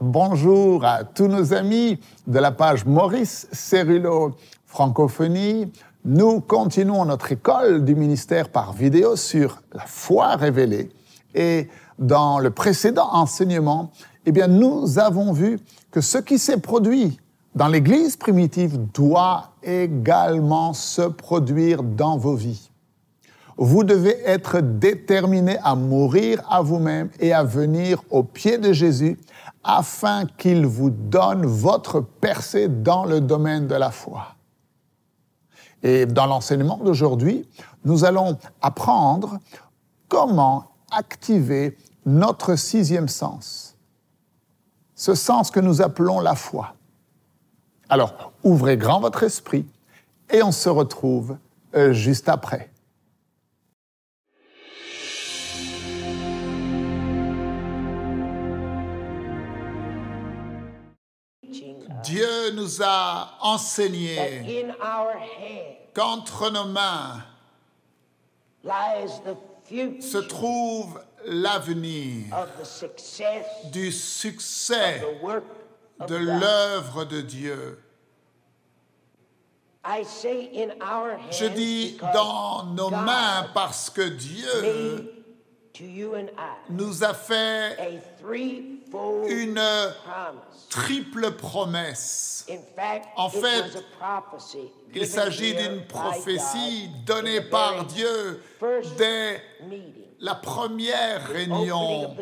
Bonjour à tous nos amis de la page Maurice Cerullo Francophonie. Nous continuons notre école du ministère par vidéo sur la foi révélée. Et dans le précédent enseignement, eh bien, nous avons vu que ce qui s'est produit dans l'Église primitive doit également se produire dans vos vies. Vous devez être déterminé à mourir à vous-même et à venir au pied de Jésus afin qu'il vous donne votre percée dans le domaine de la foi. Et dans l'enseignement d'aujourd'hui, nous allons apprendre comment activer notre sixième sens, ce sens que nous appelons la foi. Alors, ouvrez grand votre esprit et on se retrouve euh, juste après. Dieu nous a enseigné qu'entre nos mains se trouve l'avenir du succès de l'œuvre de Dieu. Je dis dans nos mains parce que Dieu nous a fait une triple promesse. En fait, il s'agit d'une prophétie donnée par Dieu dès la première réunion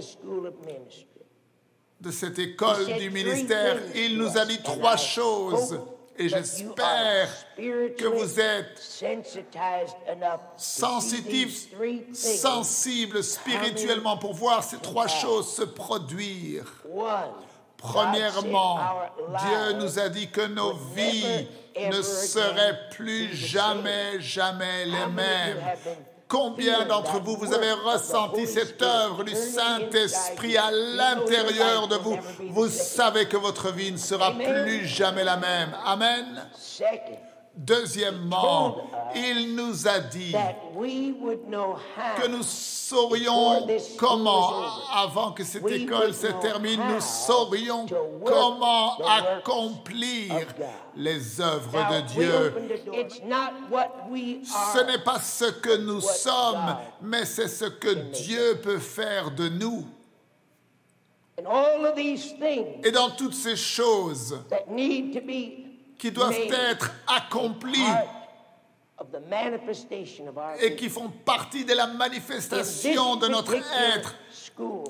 de cette école du ministère. Il nous a dit trois choses et j'espère que vous êtes sensitifs, sensibles spirituellement pour voir ces trois choses se produire. Premièrement, Dieu nous a dit que nos vies ne seraient plus jamais, jamais les mêmes. Combien d'entre vous, vous avez ressenti cette œuvre du Saint-Esprit à l'intérieur de vous? Vous savez que votre vie ne sera plus jamais la même. Amen. Deuxièmement, il nous a dit que nous saurions comment, avant que cette école se termine, nous saurions comment accomplir les œuvres de Dieu. Ce n'est pas ce que nous sommes, mais c'est ce que Dieu peut faire de nous. Et dans toutes ces choses qui doivent être accomplies et qui font partie de la manifestation de notre être.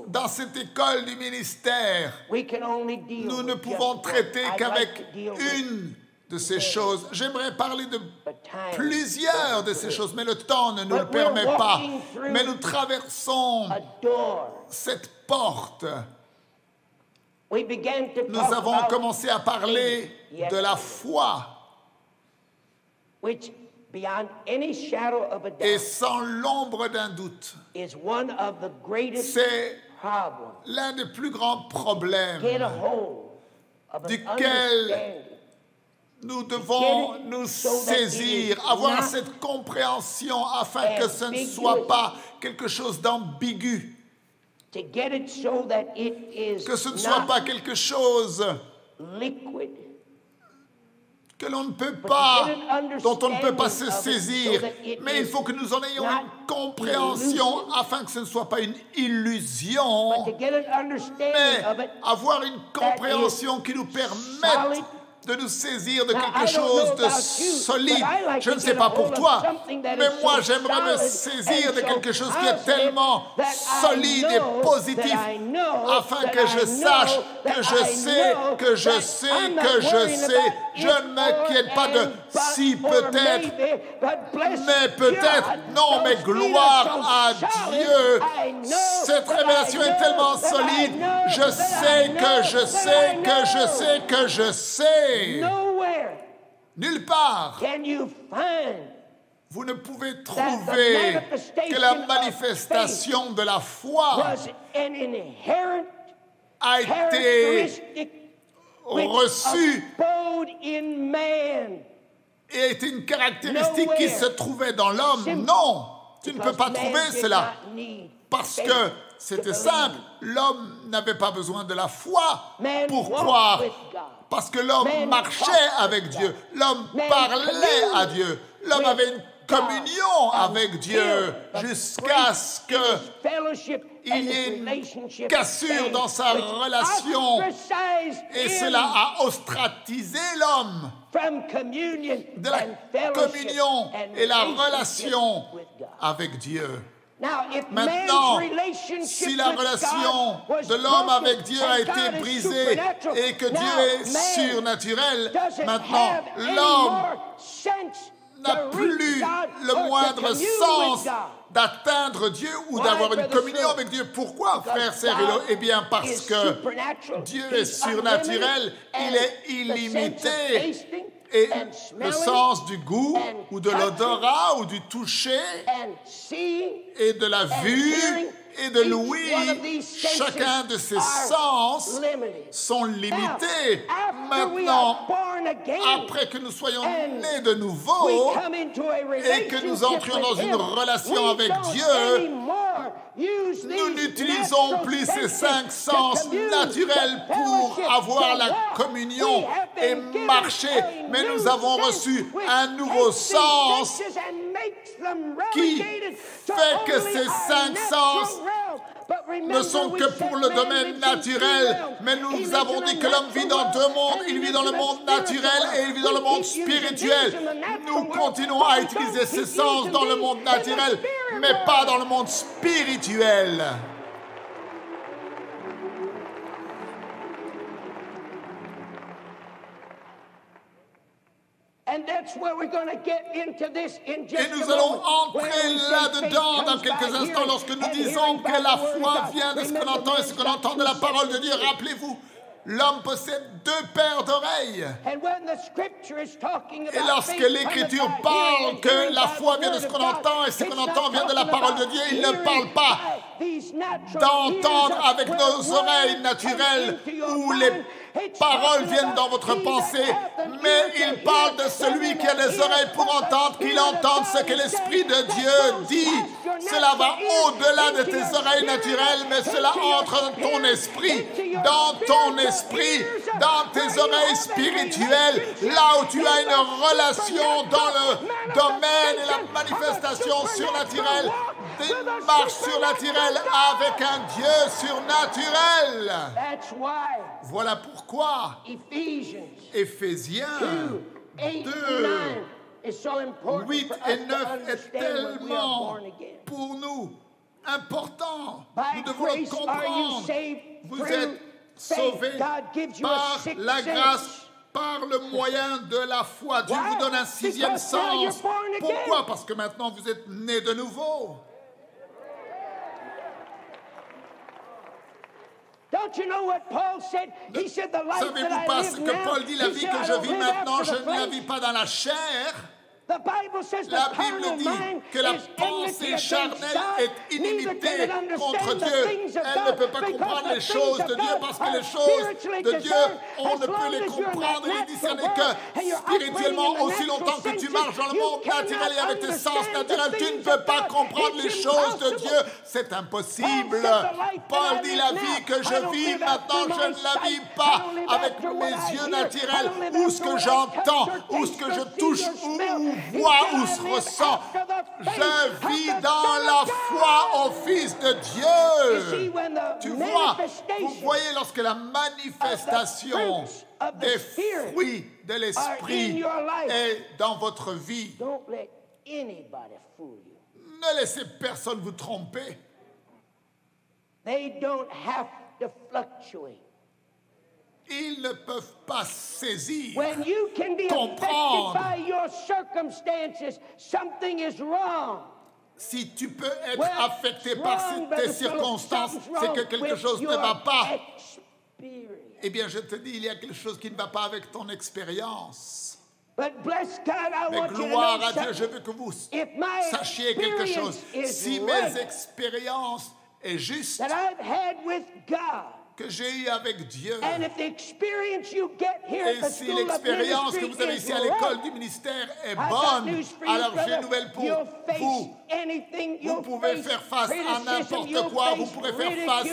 Dans cette école du ministère, nous ne pouvons traiter qu'avec une de ces choses. J'aimerais parler de plusieurs de ces choses, mais le temps ne nous le permet pas. Mais nous traversons cette porte. Nous avons commencé à parler de la foi. Et sans l'ombre d'un doute, c'est l'un des plus grands problèmes duquel nous devons nous saisir, avoir cette compréhension afin que ce ne soit pas quelque chose d'ambigu. Que ce ne soit pas quelque chose que l'on ne peut pas, dont on ne peut pas se saisir. Mais il faut que nous en ayons une compréhension afin que ce ne soit pas une illusion, mais avoir une compréhension qui nous permette de nous saisir de quelque chose de solide. Je ne sais pas pour toi, mais moi j'aimerais me saisir de quelque chose qui est tellement solide et positif afin que je sache, que je sais, que je sais, que je sais. Je ne m'inquiète pas de si peut-être, mais peut-être, non, mais gloire à Dieu. Cette révélation est tellement solide. Je sais que je sais que je sais que je sais. Nulle part. vous ne pouvez trouver que la manifestation de la foi a été reçue et est une caractéristique qui se trouvait dans l'homme. Non, tu ne peux pas trouver cela. parce que c'était simple. L'homme n'avait pas besoin de la foi pour croire. Parce que l'homme marchait avec Dieu. L'homme parlait à Dieu. L'homme avait une communion avec Dieu jusqu'à ce qu'il y ait une cassure dans sa relation. Et cela a ostratisé l'homme de la communion et la relation avec Dieu. Maintenant, si la relation de l'homme avec Dieu a été brisée et que Dieu est surnaturel, maintenant l'homme n'a plus le moindre sens d'atteindre Dieu ou d'avoir une communion avec Dieu. Pourquoi, frère, sœur Eh bien, parce que Dieu est surnaturel, il est illimité. Et le sens du goût ou de l'odorat ou du toucher et de la vue et de l'ouïe, chacun de ces sens sont limités. Maintenant, après que nous soyons nés de nouveau et que nous entrions dans une relation avec Dieu, nous n'utilisons plus ces cinq sens naturels pour avoir la communion et marcher, mais nous avons reçu un nouveau sens qui fait que ces cinq sens ne sont que pour le domaine naturel, mais nous avons dit que l'homme vit dans deux mondes. Il vit dans le monde naturel et il vit dans le monde spirituel. Nous continuons à utiliser ces sens dans le monde naturel, mais pas dans le monde spirituel. Et nous allons entrer là-dedans dans quelques instants lorsque nous disons que la foi vient de ce qu'on entend et ce qu'on entend de la parole de Dieu. Rappelez-vous, l'homme possède deux paires d'oreilles. Et lorsque l'Écriture parle que la foi vient de ce qu'on entend et ce qu'on entend vient de la parole de Dieu, il ne parle pas d'entendre avec nos oreilles naturelles ou les paroles viennent dans votre pensée, mais il parle de celui qui a des oreilles pour entendre, qu'il entende ce que l'Esprit de Dieu dit. Cela va au-delà de tes oreilles naturelles, mais cela entre dans ton esprit, dans ton esprit, dans tes oreilles spirituelles, là où tu as une relation dans le domaine et la manifestation surnaturelle une marche surnaturelle avec un Dieu surnaturel. Voilà pourquoi Éphésiens 2, 8 et 9 est tellement pour nous important. Nous devons le comprendre. Vous êtes sauvés par la grâce par le moyen de la foi. Dieu vous donne un sixième sens. Pourquoi? Parce que maintenant vous êtes nés de nouveau. Savez-vous pas ce que Paul dit La vie que je vis maintenant, je ne la vis pas dans la chair la Bible dit que la pensée charnelle est inimitée contre Dieu. Elle ne peut pas comprendre les choses de Dieu parce que les choses de Dieu, on ne peut les comprendre et les discerner que spirituellement aussi longtemps que tu marches dans le monde naturel et avec tes sens naturels, tu ne peux pas comprendre les choses de Dieu. C'est impossible. Paul dit la vie que je vis maintenant, je ne la vis pas avec mes yeux naturels. Ou ce que j'entends ou ce que je touche ou vois ou se ressent. Je vis dans la foi au Fils de Dieu. Tu vois, vous voyez lorsque la manifestation des fruits de l'Esprit est dans votre vie, ne laissez personne vous tromper. They don't have to fluctuate. Ils ne peuvent pas saisir, When you can be comprendre. By your circumstances, something is wrong. Si tu peux être well, affecté par tes circonstances, c'est que quelque chose ne va pas. Eh bien, je te dis, il y a quelque chose qui ne va pas avec ton expérience. Mais gloire à Dieu, je veux que vous sachiez quelque chose. Si mes expériences est juste, que j'ai eue avec Dieu. And if the experience you get here Et si l'expérience que vous avez ici à l'école du ministère est bonne, alors j'ai une nouvelle pour vous. Vous pouvez faire face à n'importe quoi, vous pourrez faire face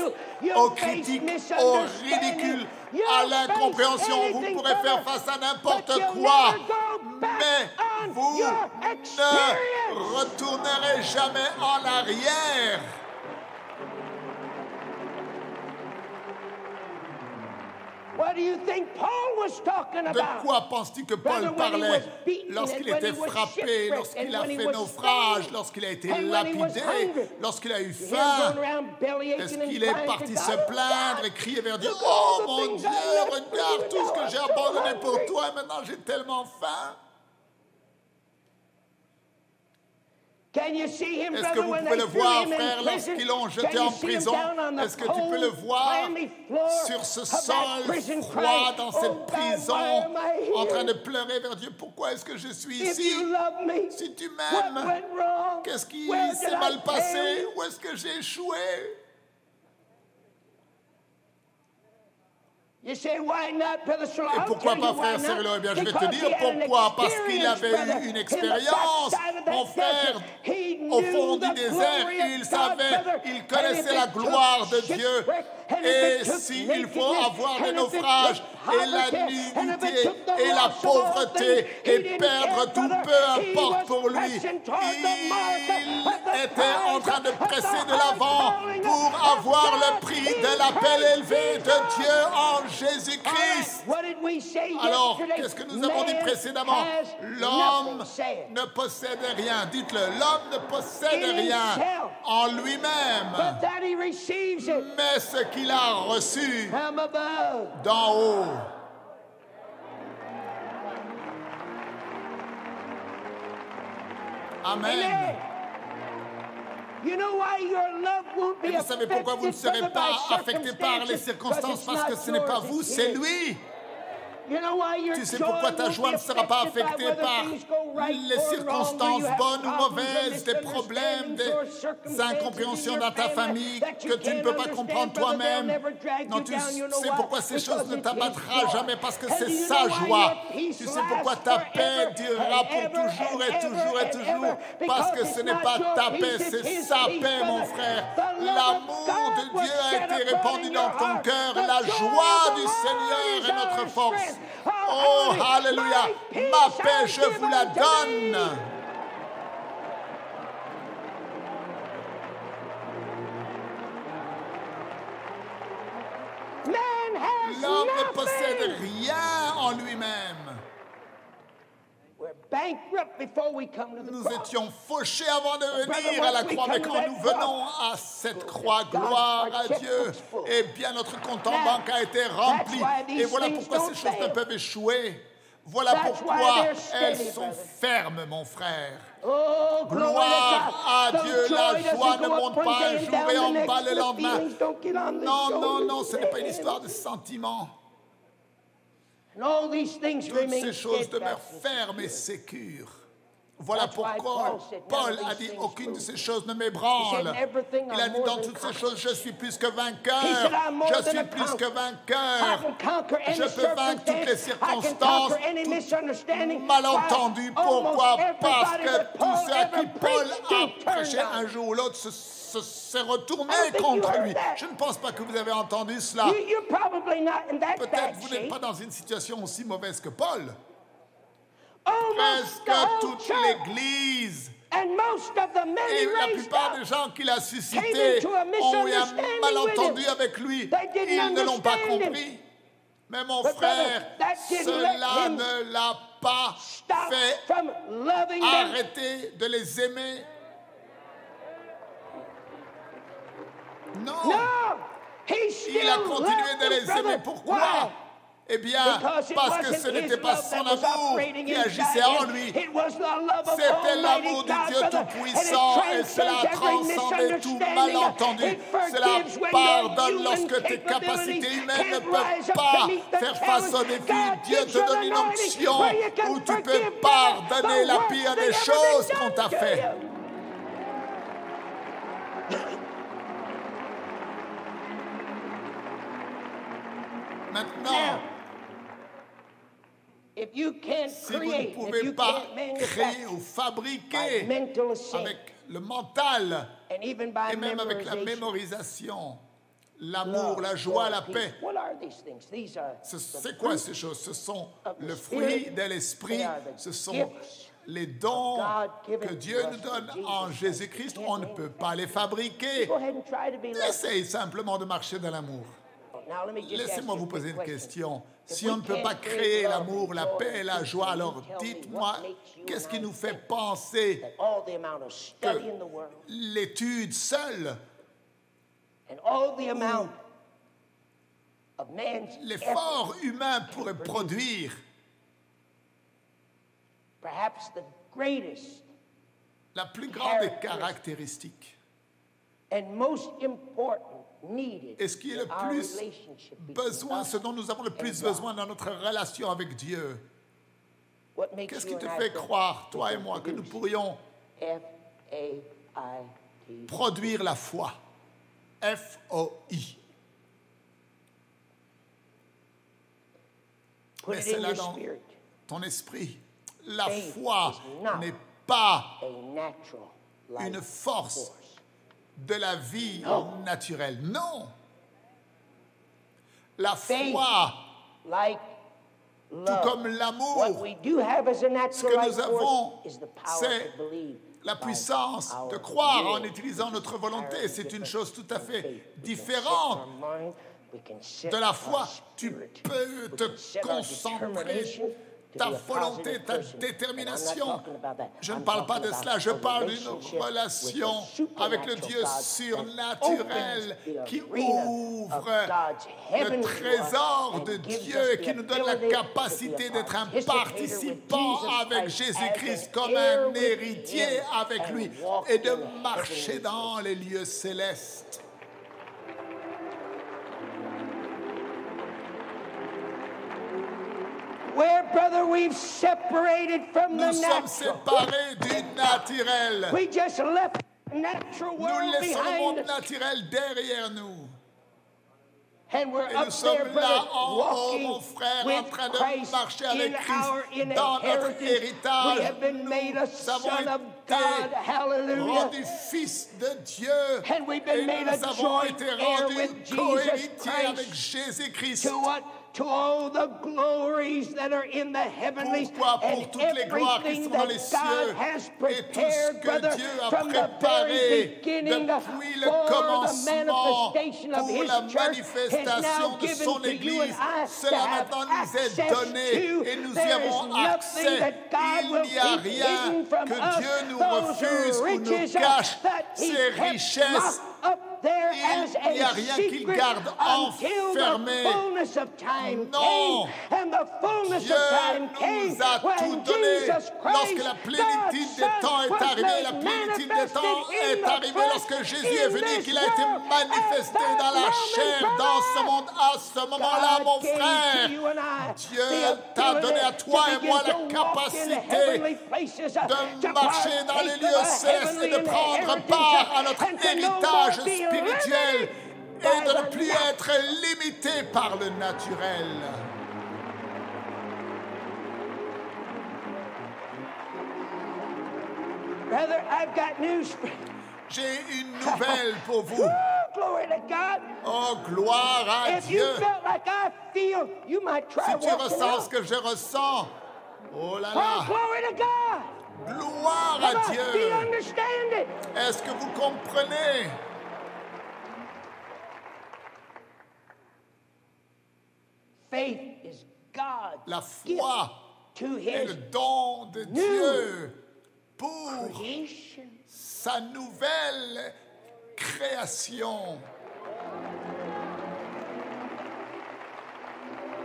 aux critiques, au ridicule, à l'incompréhension, vous pourrez faire face à n'importe quoi, mais vous ne retournerez jamais en arrière. De quoi penses-tu que Paul parlait lorsqu'il était frappé, lorsqu'il a fait naufrage, lorsqu'il a été lapidé, lorsqu'il a eu faim? Est-ce qu'il est parti se plaindre et crier vers Dieu? Oh mon Dieu, regarde tout ce que j'ai abandonné pour toi et maintenant j'ai tellement faim. Can you see him, Est-ce que vous pouvez le voir, frère, prison? lorsqu'ils l'ont Can jeté you en see him prison? Est-ce que tu peux le voir sur ce sol froid dans "Oh cette God, prison why am I en train de pleurer vers Dieu? Pourquoi est-ce que je suis ici? Si tu m'aimes, qu'est-ce qui s'est mal passé? Où est-ce que j'ai échoué You say, why not, Brother Sherlock? Et pourquoi pas, frère. Cyril? Eh bien, je vais te dire pourquoi? Parce qu'il avait eu une expérience, mon frère, au fond du désert. Il savait, il connaissait la gloire de Dieu. Et s'il faut avoir des naufrages et la nudité et la pauvreté et perdre tout, peu importe pour lui, il était en train de presser de l'avant pour avoir le prix de l'appel élevé de. Dieu en Jésus-Christ. what did we say Alors, qu'est-ce que nous avons dit précédemment? L'homme ne possède rien. Dites-le, l'homme ne possède rien en lui-même, But that he receives it mais ce qu'il a reçu d'en haut. Amen. Et vous savez pourquoi vous ne serez pas affecté par les circonstances? Parce que ce n'est pas vous, c'est lui. You know why your Tu sais pourquoi ta joie ne sera pas affectée par les circonstances bonnes ou mauvaises, des problèmes, des incompréhensions in dans ta famille que tu ne peux pas comprendre toi-même. Non, tu sais pourquoi ces choses ne t'abattra jamais parce que c'est sa joie. Tu sais pourquoi ta paix durera pour toujours et toujours et toujours parce que ce n'est pas ta paix, c'est sa paix, mon frère. L'amour de Dieu a été répandu dans ton cœur. La joie du Seigneur est notre force. Oh, hallelujah. Alléluia. Ma paix, je vous la donne. L'homme ne possède rien en lui-même. We're bankrupt before we come to the Nous étions fauchés avant de venir à la croix, mais quand nous venons à cette croix, gloire à Dieu, eh bien notre compte en banque a été rempli. Et voilà pourquoi ces choses ne peuvent échouer. Voilà pourquoi elles sont fermes, mon frère. Oh, Gloire to à. Dieu, The la joie ne monte pas un jour et en bas le lendemain. Non, non, non, ce n'est pas une histoire de sentiments. And all these things Toutes ces choses demeurent fermes et sécures. Voilà pourquoi Paul said, Paul "None of a these dit things aucune de move." ces choses ne m'ébranle. said, "Everything Il a dit dans toutes ces conqueror." choses, je suis plus que vainqueur. said, "I'm more Je suis plus que vainqueur. Je peux vaincre toutes les circonstances, tout malentendu. Pourquoi? Parce que tout ce à qui Paul a prêché un jour ou l'autre se- se- s'est retourné contre lui. Je ne pense pas que vous avez entendu cela. Peut-être vous n'êtes pas dans une situation aussi mauvaise que Paul. Almost Presque toute l'Église and most of the many Et la plupart up. des gens qu'il a suscités ont eu un malentendu avec lui. Ils ne l'ont pas compris. Mais mon But frère, cela ne l'a pas fait arrêter de les aimer. Non, No, he still il a continué de les aimer. Pourquoi? Eh bien, parce que ce n'était pas son amour qui agissait en lui. C'était l'amour du Dieu. Tout-Puissant et cela transcendait tout malentendu. Cela pardonne lorsque tes capacités humaines ne peuvent pas faire face au challenge. défi. God Dieu te donne une onction où tu peux pardonner la pire des choses qu'on t'a fait. Can't si vous ne pouvez pas créer ou fabriquer avec le mental and even by et même avec la memorization, mémorisation, l'amour, la joie, joy, la paix, What are these things? These are ce- the c'est quoi ces choses? Ce sont of the le fruit de l'esprit, ce sont les dons que Dieu us nous donne Jesus en Christ. Jésus-Christ. On ne peut pas les fabriquer. Essaye simplement de marcher dans l'amour. Laissez-moi vous poser une question. Si on ne peut pas créer l'amour, la paix et la joie, alors dites-moi, qu'est-ce qui nous fait penser that all the amount of study in the world l'étude seule, and all the amount of man's effort, l'effort humain pourrait produire perhaps the greatest la plus grande des caractéristiques Et ce qui est le plus besoin, ce dont nous avons le plus besoin dans notre relation avec Dieu? Qu'est-ce qui te fait croire, toi et moi, que nous pourrions produire la foi? F-O-I. Mais c'est là dans ton esprit. La foi n'est pas une force. De la vie Non. naturelle. Non. La foi, like tout comme l'amour, ce que nous avons, c'est la puissance de croire en utilisant notre volonté. C'est une chose tout à fait différente de la foi. Tu peux te concentrer, ta volonté, ta détermination. Je ne parle pas de cela, je parle d'une relation avec le Dieu surnaturel qui ouvre God's le trésor de Dieu et qui nous donne la capacité d'être un participant avec Christ Jésus-Christ comme un héritier avec lui et de marcher dans les lieux célestes. Where, brother, we've separated from the Nous sommes natural. séparés du naturel. We just left Nous world laissons le monde naturel derrière nous. And we're Et up nous sommes there, là en haut, mon frère, en train de Christ marcher avec Christ dans notre héritage. We have been made a Nous avons son of été God. Hallelujah. rendus fils de Dieu. And we've been Et made nous a avons été rendus co-héritiers Christ. avec Jésus-Christ. To all the glories that are in the heavenlies Pour and everything that God has prepared, brother, from the very beginning for the manifestation of His church has now given to you and. I to Cela have maintenant nous est access donné to. et nous y There is avons nothing that God will Il n'y a keep rien hidden from que us. Those riches that He kept up there Il n'y a rien qu'il garde enfermé. fullness of time Non. Dieu nous a tout donné. Lorsque la plénitude des temps est arrivée, la plénitude des temps est arrivée lorsque Jésus est venu, qu'il a été manifesté dans la chair, dans ce monde. À ce moment-là, mon frère, Dieu t'a donné à toi to et moi la capacité de marcher dans les lieux célestes et de prendre part à notre héritage spirituel et de ne plus être limité par le naturel. Brother, I've got news for you. J'ai une nouvelle pour vous. Woo, glory to God. Oh, gloire à If you Dieu. felt like I feel, you might try Si tu ressens ce que je ressens, oh là Oh, là, glory to God. gloire à Dieu. Est-ce que vous comprenez? Faith is God's La foi to est His le don de Dieu pour sa nouvelle création.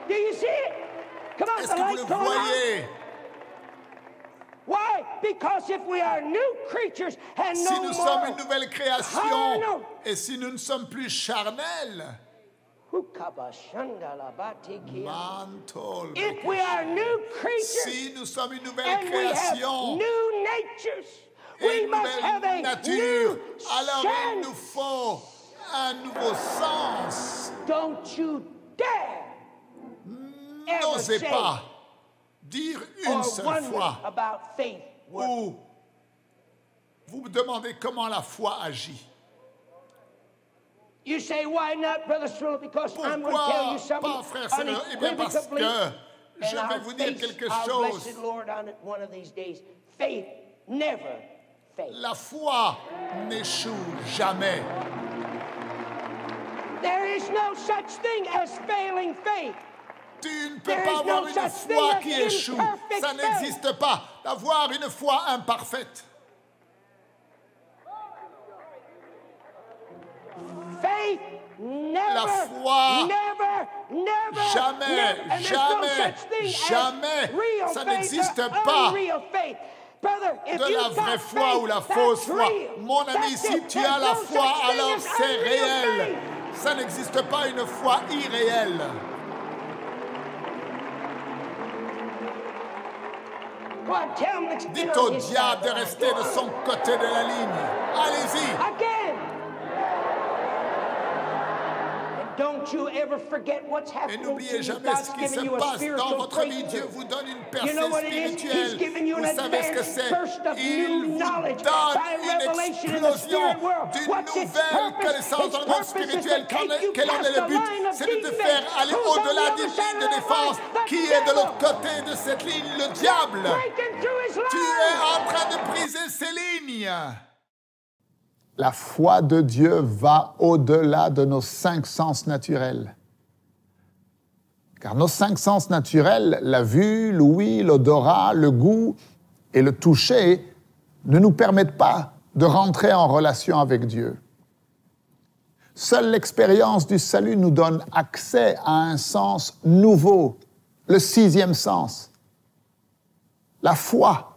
Est-ce que vous le voyez? Why? Because if we are new creatures and Si no nous more sommes une nouvelle création et si nous ne sommes plus charnels. If we are new creatures si nous sommes une nouvelle and we have création new natures, we une must have nouvelle a nature, new alors il nous faut un nouveau sens. Don't you dare n'osez pas dire une seule fois ou vous me demandez comment la foi agit. You say, why not, Brother? Because I'm going to Pourquoi tell you something pas, frère Eh bien, parce que je vais vous dire quelque chose. blessed Lord on it one of these days. Faith never fails. La foi n'échoue jamais. There is no such thing as failing faith. Tu ne peux There pas avoir no une foi qui échoue. Ça n'existe pas d'avoir une foi imparfaite. Faith never, La foi, jamais, jamais, jamais, ça n'existe or pas de la vraie foi ou la fausse foi. Mon ami, si tu as la foi, alors c'est réel. Ça n'existe pas une foi irréelle. Dites au diable de rester de son côté de la ligne. Allez-y. Et n'oubliez you. jamais ce qui se passe dans votre vie. Dieu vous donne une You percée spirituelle. Vous savez ce que c'est Il vous knowledge donne une explosion d'une nouvelle connaissance dans le monde spirituel. Quel en est le but? C'est de te faire aller au-delà the d'une other side ligne de défense. Qui est de l'autre côté de cette ligne? Le diable. Breaking through his Tu es en train de briser ces lignes. La foi de Dieu va au-delà de nos cinq sens naturels. Car nos cinq sens naturels, la vue, l'ouïe, l'odorat, le goût et le toucher, ne nous permettent pas de rentrer en relation avec Dieu. Seule l'expérience du salut nous donne accès à un sens nouveau, le sixième sens, la foi.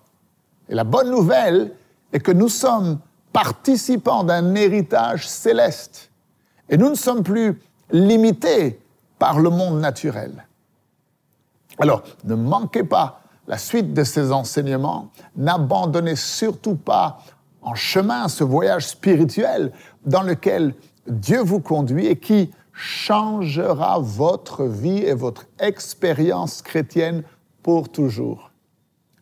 Et la bonne nouvelle est que nous sommes participants d'un héritage céleste. Et nous ne sommes plus limités par le monde naturel. Alors, ne manquez pas la suite de ces enseignements. N'abandonnez surtout pas en chemin ce voyage spirituel dans lequel Dieu vous conduit et qui changera votre vie et votre expérience chrétienne pour toujours.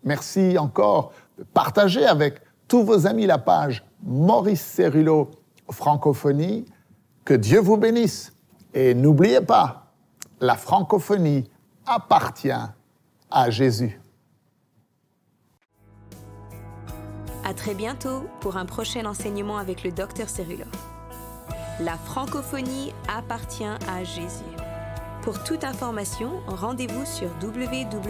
Merci encore de partager avec tous vos amis la page Maurice Cerullo Francophonie. Que Dieu vous bénisse. Et n'oubliez pas, la francophonie appartient à Jésus. À très bientôt pour un prochain enseignement avec le docteur Cerullo. La francophonie appartient à Jésus. Pour toute information, rendez-vous sur www.mcwe.fr.